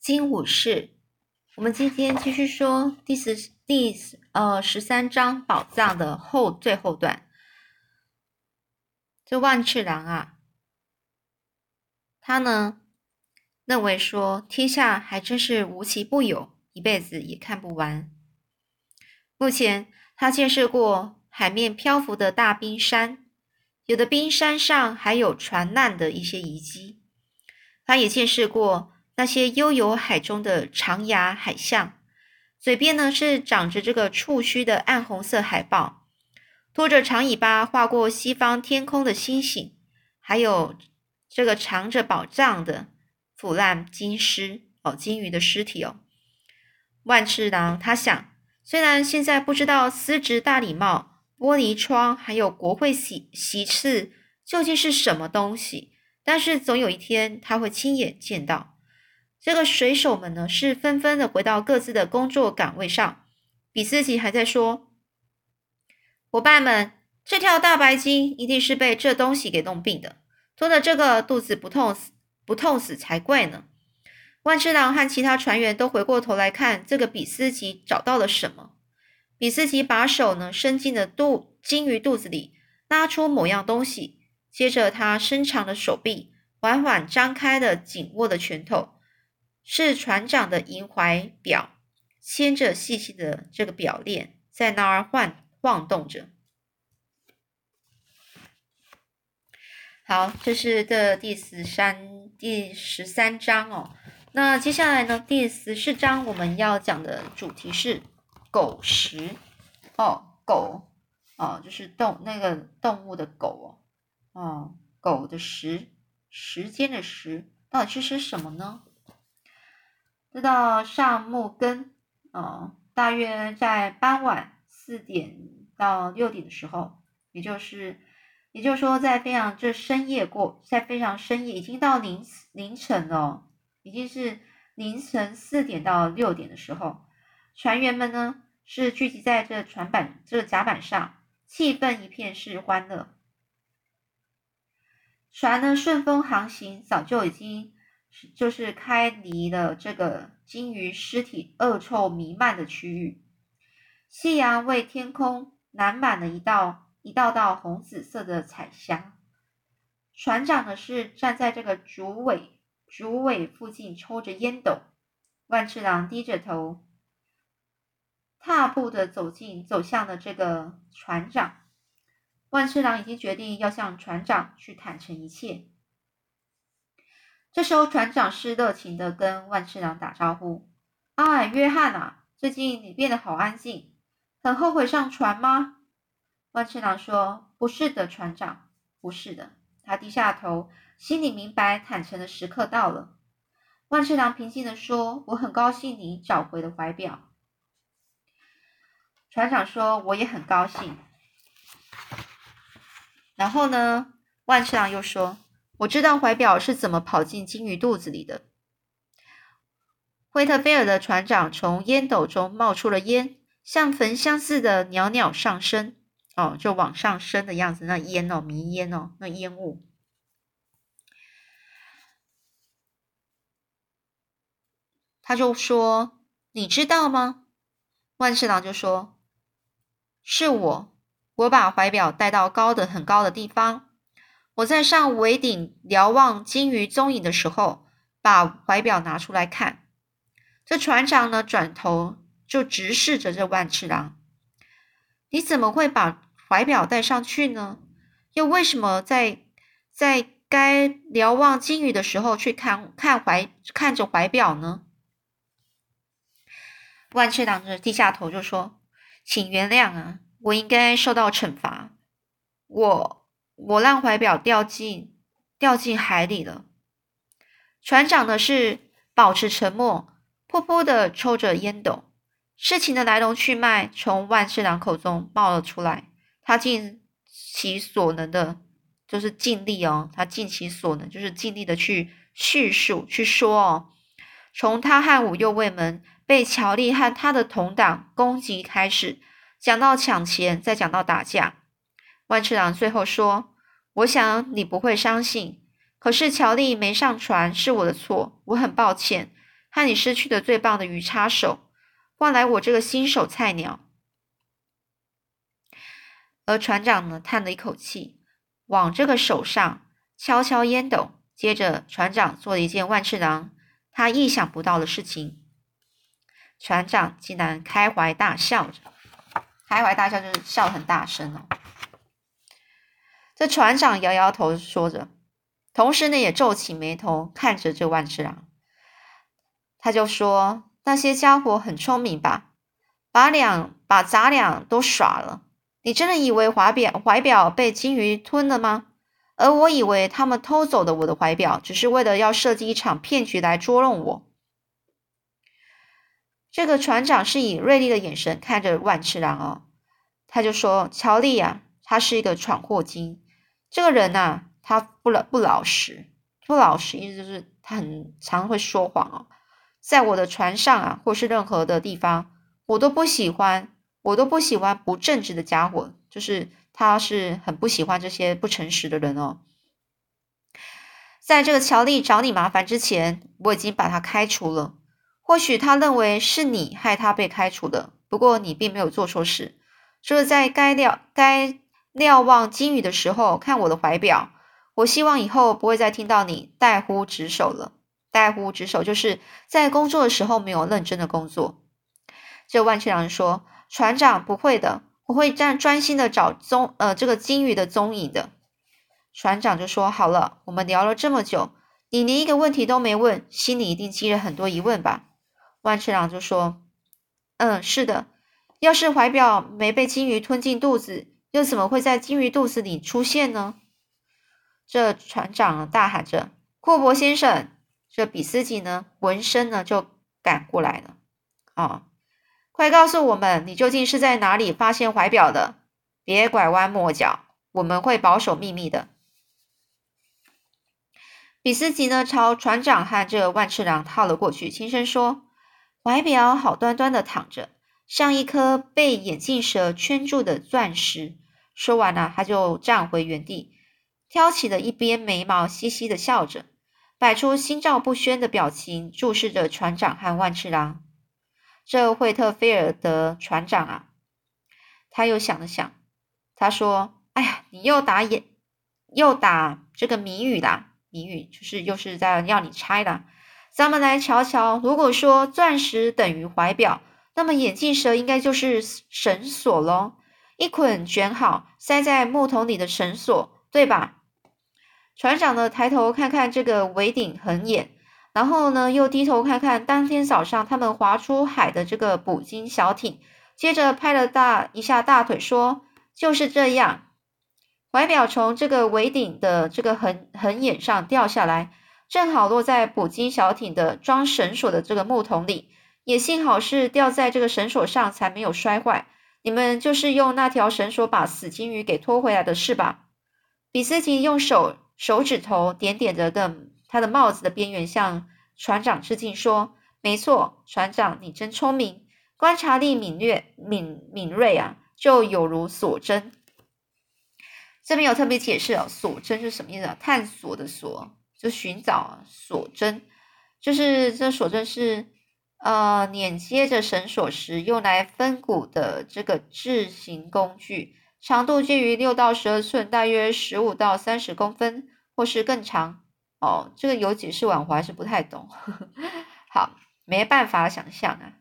金武士。我们今天继续说第十第呃十三章宝藏的后最后段。这万次郎啊，他呢认为说天下还真是无奇不有，一辈子也看不完。目前他见识过海面漂浮的大冰山，有的冰山上还有船难的一些遗迹。他也见识过。那些悠游海中的长牙海象，嘴边呢是长着这个触须的暗红色海豹，拖着长尾巴划过西方天空的星星，还有这个藏着宝藏的腐烂金尸哦，金鱼的尸体哦。万次郎他想，虽然现在不知道丝质大礼帽、玻璃窗还有国会席席次究竟是什么东西，但是总有一天他会亲眼见到。这个水手们呢，是纷纷的回到各自的工作岗位上。比斯吉还在说：“伙伴们，这条大白鲸一定是被这东西给弄病的，拖着这个肚子不痛死不痛死才怪呢。”万次郎和其他船员都回过头来看这个比斯吉找到了什么。比斯吉把手呢伸进了肚鲸鱼肚子里，拉出某样东西，接着他伸长的手臂缓缓张开的紧握的拳头。是船长的银怀表，牵着细细的这个表链，在那儿晃晃动着。好，这是的第十三第十三章哦。那接下来呢，第十四章我们要讲的主题是狗食哦，狗哦，就是动那个动物的狗哦，哦，狗的食时间的时，到底是吃什么呢？知道上木根，哦，大约在傍晚四点到六点的时候，也就是，也就是说，在非常这深夜过，在非常深夜，已经到凌凌晨了，已经是凌晨四点到六点的时候，船员们呢是聚集在这船板这甲板上，气氛一片是欢乐。船呢顺风航行，早就已经。就是开离了这个鲸鱼尸体恶臭弥漫的区域，夕阳为天空染满了一道一道道红紫色的彩霞。船长呢是站在这个竹尾竹尾附近抽着烟斗。万次郎低着头，踏步的走进走向了这个船长。万次郎已经决定要向船长去坦诚一切。这时候，船长是热情的跟万次郎打招呼：“哎，约翰啊，最近你变得好安静，很后悔上船吗？”万次郎说：“不是的，船长，不是的。”他低下头，心里明白坦诚的时刻到了。万次郎平静的说：“我很高兴你找回了怀表。”船长说：“我也很高兴。”然后呢，万次郎又说。我知道怀表是怎么跑进金鱼肚子里的。惠特菲尔的船长从烟斗中冒出了烟，像焚香似的袅袅上升，哦，就往上升的样子。那烟哦，迷烟哦，那烟雾。他就说：“你知道吗？”万次郎就说：“是我，我把怀表带到高的很高的地方。”我在上桅顶瞭望鲸鱼踪影的时候，把怀表拿出来看。这船长呢，转头就直视着这万次郎：“你怎么会把怀表带上去呢？又为什么在在该瞭望鲸鱼的时候去看看怀看着怀表呢？”万次郎就低下头就说：“请原谅啊，我应该受到惩罚。我。”我让怀表掉进掉进海里了。船长的是保持沉默，噗噗的抽着烟斗。事情的来龙去脉从万次郎口中冒了出来。他尽其所能的，就是尽力哦。他尽其所能，就是尽力的去叙述、去说哦。从他和五右卫门被乔丽和他的同党攻击开始，讲到抢钱，再讲到打架。万次郎最后说。我想你不会相信，可是乔丽没上船是我的错，我很抱歉。和你失去的最棒的鱼叉手，换来我这个新手菜鸟。而船长呢，叹了一口气，往这个手上敲敲烟斗，接着船长做了一件万次郎他意想不到的事情。船长竟然开怀大笑着，开怀大笑就是笑很大声哦。这船长摇摇头说着，同时呢也皱起眉头看着这万次郎。他就说：“那些家伙很聪明吧？把两把杂粮都耍了。你真的以为怀表怀表被金鱼吞了吗？而我以为他们偷走的我的怀表，只是为了要设计一场骗局来捉弄我。”这个船长是以锐利的眼神看着万次郎哦，他就说：“乔丽啊，他是一个闯祸精。这个人呐，他不老不老实，不老实意思就是他很常会说谎哦。在我的船上啊，或是任何的地方，我都不喜欢，我都不喜欢不正直的家伙，就是他是很不喜欢这些不诚实的人哦。在这个乔丽找你麻烦之前，我已经把他开除了。”或许他认为是你害他被开除的，不过你并没有做错事，就是在该瞭该瞭望金鱼的时候看我的怀表。我希望以后不会再听到你怠忽职守了。怠忽职守就是在工作的时候没有认真的工作。这万千郎说：“船长不会的，我会专专心的找踪呃这个金鱼的踪影的。”船长就说：“好了，我们聊了这么久，你连一个问题都没问，心里一定积了很多疑问吧？”万次郎就说：“嗯，是的。要是怀表没被金鱼吞进肚子，又怎么会在金鱼肚子里出现呢？”这船长大喊着：“库珀先生！”这比斯吉呢，闻声呢就赶过来了。啊，快告诉我们，你究竟是在哪里发现怀表的？别拐弯抹角，我们会保守秘密的。比斯吉呢，朝船长和这万次郎靠了过去，轻声说。怀表好端端的躺着，像一颗被眼镜蛇圈住的钻石。说完了，他就站回原地，挑起了一边眉毛，嘻嘻的笑着，摆出心照不宣的表情，注视着船长和万次郎。这惠特菲尔德船长啊，他又想了想，他说：“哎呀，你又打眼，又打这个谜语啦！谜语就是又是在要你猜的。”咱们来瞧瞧，如果说钻石等于怀表，那么眼镜蛇应该就是绳索喽，一捆卷好塞在木桶里的绳索，对吧？船长呢，抬头看看这个尾顶横眼，然后呢，又低头看看当天早上他们划出海的这个捕鲸小艇，接着拍了大一下大腿，说：“就是这样，怀表从这个尾顶的这个横横眼上掉下来。”正好落在捕鲸小艇的装绳索的这个木桶里，也幸好是吊在这个绳索上，才没有摔坏。你们就是用那条绳索把死金鱼给拖回来的是吧？比斯吉用手手指头点点着的他的帽子的边缘，向船长致敬说：“没错，船长，你真聪明，观察力敏锐敏敏锐啊，就有如锁针。”这边有特别解释哦，锁针是什么意思啊？探索的锁。就寻找锁针，就是这锁针是呃连接着绳索时用来分骨的这个制型工具，长度介于六到十二寸，大约十五到三十公分，或是更长。哦，这个有解释完，我还是不太懂。好，没办法想象啊。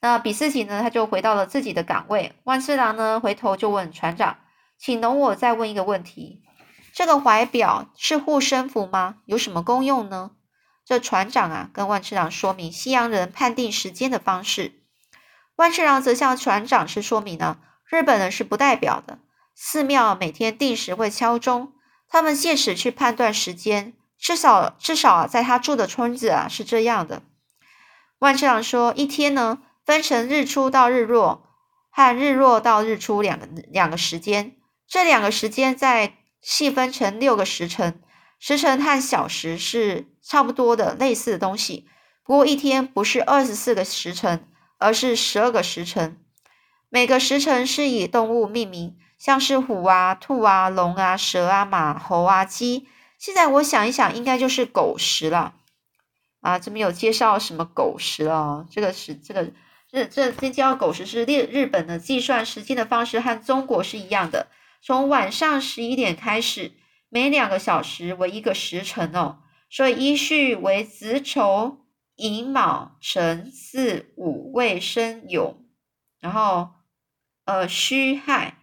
那比斯吉呢，他就回到了自己的岗位。万次郎呢，回头就问船长，请容我再问一个问题。这个怀表是护身符吗？有什么功用呢？这船长啊，跟万次郎说明西洋人判定时间的方式。万次郎则向船长是说明呢，日本人是不代表的。寺庙每天定时会敲钟，他们借此去判断时间。至少至少啊，在他住的村子啊是这样的。万次郎说，一天呢分成日出到日落和日落到日出两个两个时间，这两个时间再。细分成六个时辰，时辰和小时是差不多的类似的东西。不过一天不是二十四个时辰，而是十二个时辰。每个时辰是以动物命名，像是虎啊、兔啊、龙啊、蛇啊、马、猴啊、鸡。现在我想一想，应该就是狗时了。啊，这边有介绍什么狗时哦，这个是这个这这这叫狗时是日日本的计算时间的方式和中国是一样的，从晚上十一点开始，每两个小时为一个时辰哦，所以依序为子丑寅卯辰巳午未申酉，然后呃戌亥。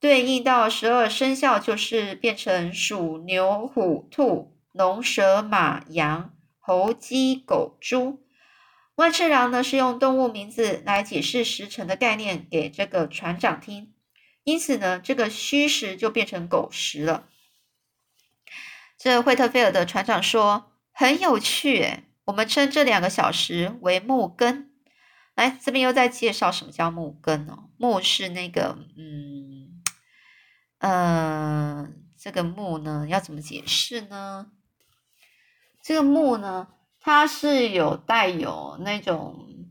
对应到十二生肖，就是变成鼠、牛、虎、兔、龙、蛇、马、羊、猴、鸡、狗、猪。万次郎呢是用动物名字来解释时辰的概念给这个船长听，因此呢，这个戌时就变成狗时了。这惠特菲尔的船长说很有趣，诶我们称这两个小时为木根。来，这边又在介绍什么叫木根哦？木是那个，嗯。呃，这个木呢，要怎么解释呢？这个木呢，它是有带有那种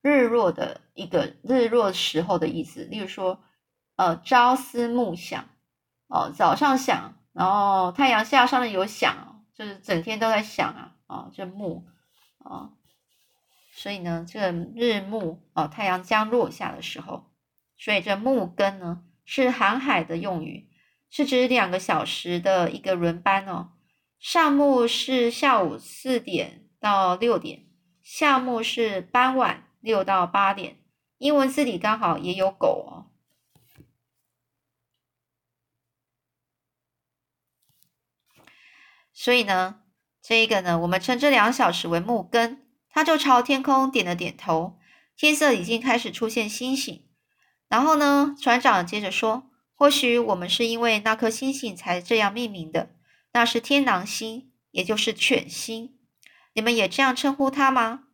日落的一个日落时候的意思。例如说，呃，朝思暮想，哦，早上想，然后太阳下山了有响，就是整天都在响啊，啊，这木啊，所以呢，这日暮哦，太阳将落下的时候，所以这木根呢。是航海的用语，是指两个小时的一个轮班哦。上目是下午四点到六点，下目是傍晚六到八点。英文字里刚好也有狗哦，所以呢，这一个呢，我们称这两小时为木根。他就朝天空点了点头，天色已经开始出现星星。然后呢，船长接着说：“或许我们是因为那颗星星才这样命名的，那是天狼星，也就是犬星。你们也这样称呼它吗？”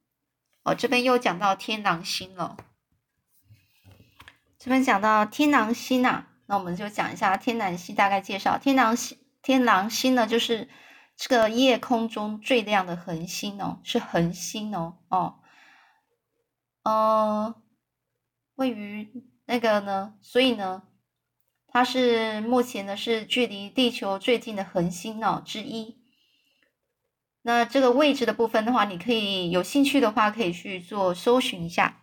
哦，这边又讲到天狼星了。这边讲到天狼星啊，那我们就讲一下天狼星大概介绍。天狼星，天狼星呢，就是这个夜空中最亮的恒星哦，是恒星哦，哦，呃，位于。那个呢？所以呢，它是目前呢是距离地球最近的恒星哦之一。那这个位置的部分的话，你可以有兴趣的话，可以去做搜寻一下。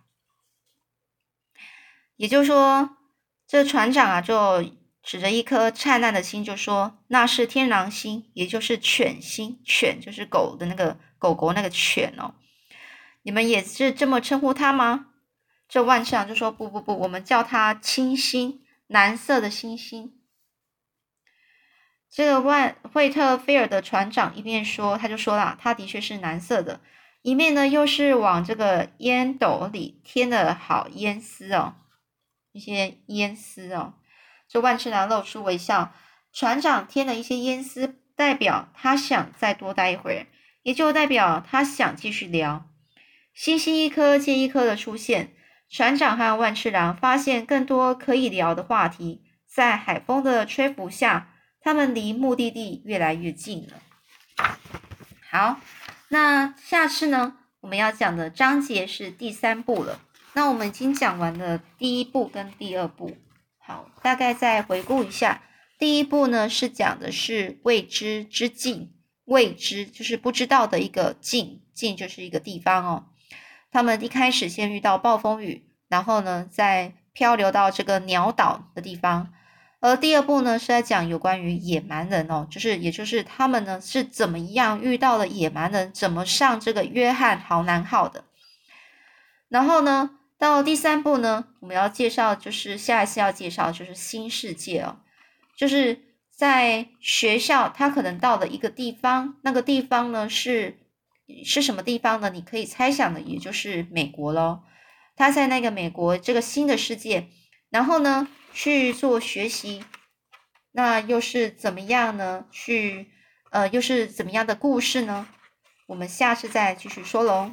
也就是说，这船长啊，就指着一颗灿烂的星，就说那是天狼星，也就是犬星。犬就是狗的那个狗狗那个犬哦。你们也是这么称呼它吗？这万次郎就说：“不不不，我们叫它青星，蓝色的星星。”这个万惠特菲尔的船长一面说，他就说了：“它的确是蓝色的。”一面呢，又是往这个烟斗里添了好烟丝哦，一些烟丝哦。这万次郎露出微笑。船长添了一些烟丝，代表他想再多待一会儿，也就代表他想继续聊。星星一颗接一颗的出现。船长和万次郎发现更多可以聊的话题，在海风的吹拂下，他们离目的地越来越近了。好，那下次呢？我们要讲的章节是第三部了。那我们已经讲完了第一部跟第二部。好，大概再回顾一下，第一步呢是讲的是未知之境，未知就是不知道的一个境，境就是一个地方哦。他们一开始先遇到暴风雨，然后呢，再漂流到这个鸟岛的地方。而第二部呢，是在讲有关于野蛮人哦，就是也就是他们呢是怎么样遇到了野蛮人，怎么上这个约翰豪南号的。然后呢，到第三步呢，我们要介绍就是下一次要介绍就是新世界哦，就是在学校他可能到了一个地方，那个地方呢是。是什么地方呢？你可以猜想的，也就是美国喽。他在那个美国这个新的世界，然后呢去做学习，那又是怎么样呢？去呃，又是怎么样的故事呢？我们下次再继续说喽。